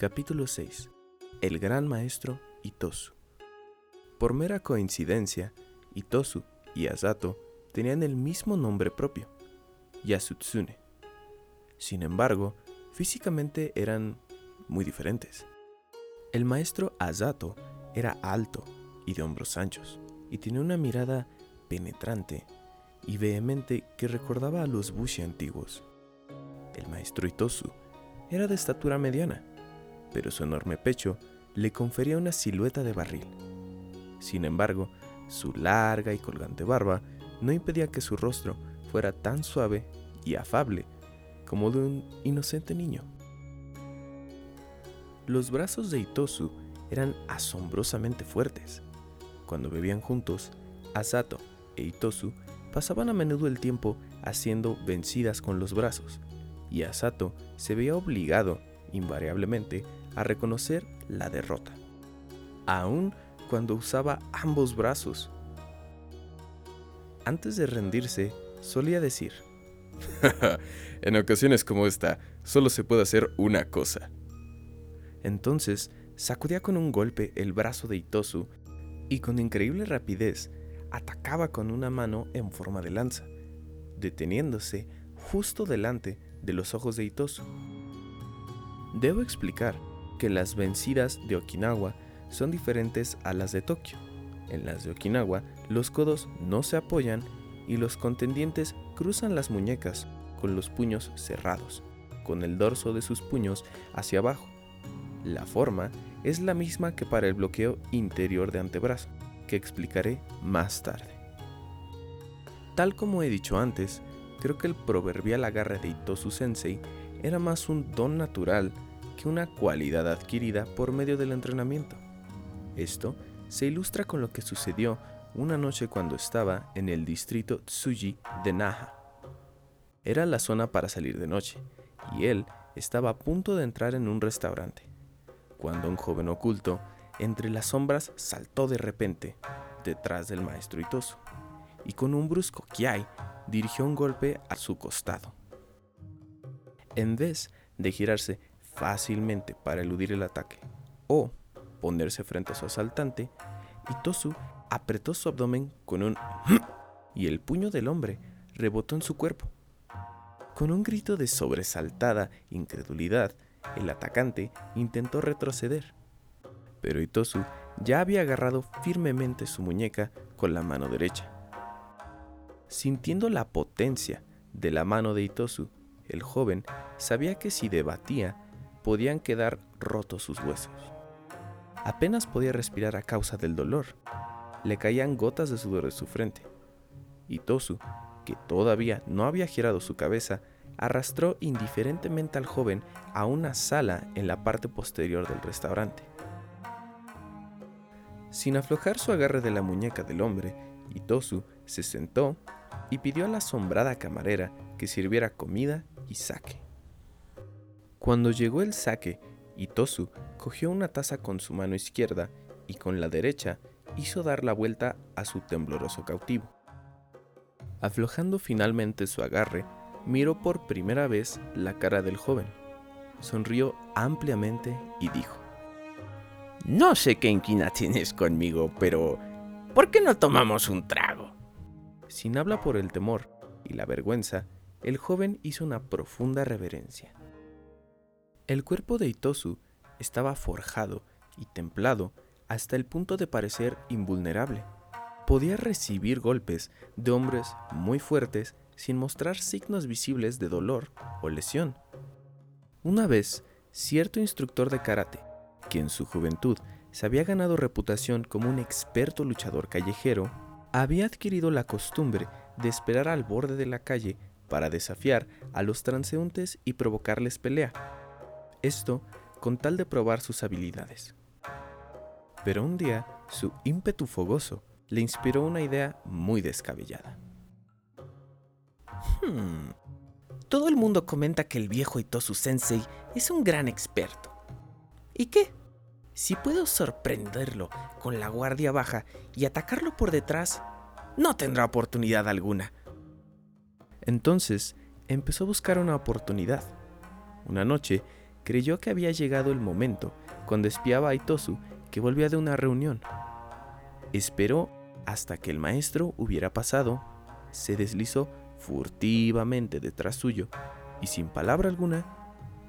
Capítulo 6 El gran maestro Itosu Por mera coincidencia, Itosu y Asato tenían el mismo nombre propio, Yasutsune. Sin embargo, físicamente eran muy diferentes. El maestro Asato era alto y de hombros anchos, y tenía una mirada penetrante y vehemente que recordaba a los Bushi antiguos. El maestro Itosu era de estatura mediana, pero su enorme pecho le confería una silueta de barril. Sin embargo, su larga y colgante barba no impedía que su rostro fuera tan suave y afable como de un inocente niño. Los brazos de Itosu eran asombrosamente fuertes. Cuando bebían juntos, Asato e Itosu pasaban a menudo el tiempo haciendo vencidas con los brazos, y Asato se veía obligado, invariablemente, a reconocer la derrota, aun cuando usaba ambos brazos. Antes de rendirse, solía decir, en ocasiones como esta, solo se puede hacer una cosa. Entonces, sacudía con un golpe el brazo de Itosu y con increíble rapidez atacaba con una mano en forma de lanza, deteniéndose justo delante de los ojos de Itosu. Debo explicar que las vencidas de Okinawa son diferentes a las de Tokio. En las de Okinawa, los codos no se apoyan y los contendientes cruzan las muñecas con los puños cerrados, con el dorso de sus puños hacia abajo. La forma es la misma que para el bloqueo interior de antebrazo, que explicaré más tarde. Tal como he dicho antes, creo que el proverbial agarre de Itosu Sensei era más un don natural que una cualidad adquirida por medio del entrenamiento. Esto se ilustra con lo que sucedió una noche cuando estaba en el distrito Tsuji de Naha. Era la zona para salir de noche, y él estaba a punto de entrar en un restaurante, cuando un joven oculto entre las sombras saltó de repente detrás del maestro Itosu, y con un brusco kiai dirigió un golpe a su costado. En vez de girarse fácilmente para eludir el ataque o ponerse frente a su asaltante, Itosu apretó su abdomen con un y el puño del hombre rebotó en su cuerpo. Con un grito de sobresaltada incredulidad, el atacante intentó retroceder, pero Itosu ya había agarrado firmemente su muñeca con la mano derecha. Sintiendo la potencia de la mano de Itosu, el joven sabía que si debatía, podían quedar rotos sus huesos. Apenas podía respirar a causa del dolor. Le caían gotas de sudor de su frente. Itosu, que todavía no había girado su cabeza, arrastró indiferentemente al joven a una sala en la parte posterior del restaurante. Sin aflojar su agarre de la muñeca del hombre, Itosu se sentó y pidió a la asombrada camarera que sirviera comida y sake. Cuando llegó el sake, Itosu cogió una taza con su mano izquierda y con la derecha hizo dar la vuelta a su tembloroso cautivo. Aflojando finalmente su agarre, miró por primera vez la cara del joven, sonrió ampliamente y dijo, No sé qué inquina tienes conmigo, pero ¿por qué no tomamos un trago? Sin habla por el temor y la vergüenza, el joven hizo una profunda reverencia. El cuerpo de Itosu estaba forjado y templado hasta el punto de parecer invulnerable. Podía recibir golpes de hombres muy fuertes sin mostrar signos visibles de dolor o lesión. Una vez, cierto instructor de karate, que en su juventud se había ganado reputación como un experto luchador callejero, había adquirido la costumbre de esperar al borde de la calle para desafiar a los transeúntes y provocarles pelea. Esto con tal de probar sus habilidades. Pero un día, su ímpetu fogoso le inspiró una idea muy descabellada. Hmm. Todo el mundo comenta que el viejo Itosu Sensei es un gran experto. ¿Y qué? Si puedo sorprenderlo con la guardia baja y atacarlo por detrás, no tendrá oportunidad alguna. Entonces empezó a buscar una oportunidad. Una noche creyó que había llegado el momento cuando espiaba a Itosu que volvía de una reunión. Esperó hasta que el maestro hubiera pasado, se deslizó furtivamente detrás suyo y sin palabra alguna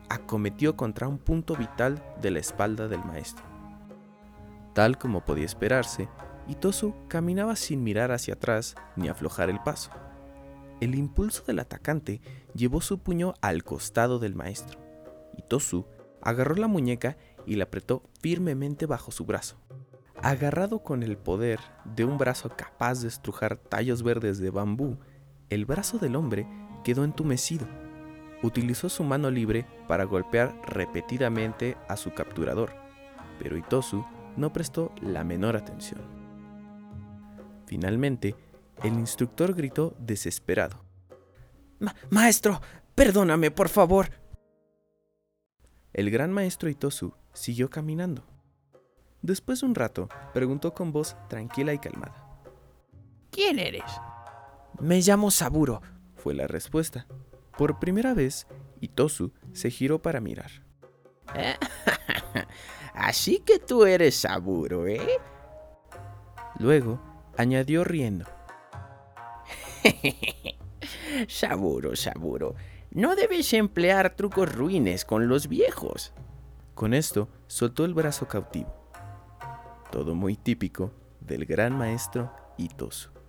acometió contra un punto vital de la espalda del maestro. Tal como podía esperarse, Itosu caminaba sin mirar hacia atrás ni aflojar el paso. El impulso del atacante llevó su puño al costado del maestro. Itosu agarró la muñeca y la apretó firmemente bajo su brazo. Agarrado con el poder de un brazo capaz de estrujar tallos verdes de bambú, el brazo del hombre quedó entumecido. Utilizó su mano libre para golpear repetidamente a su capturador, pero Itosu no prestó la menor atención. Finalmente, el instructor gritó desesperado. maestro, perdóname, por favor. El gran maestro Itosu siguió caminando. Después de un rato, preguntó con voz tranquila y calmada. ¿Quién eres? Me llamo Saburo, fue la respuesta. Por primera vez, Itosu se giró para mirar. Así que tú eres Saburo, ¿eh? Luego, añadió riendo. Saburo, Saburo, no debes emplear trucos ruines con los viejos. Con esto, soltó el brazo cautivo. Todo muy típico del gran maestro Itosu.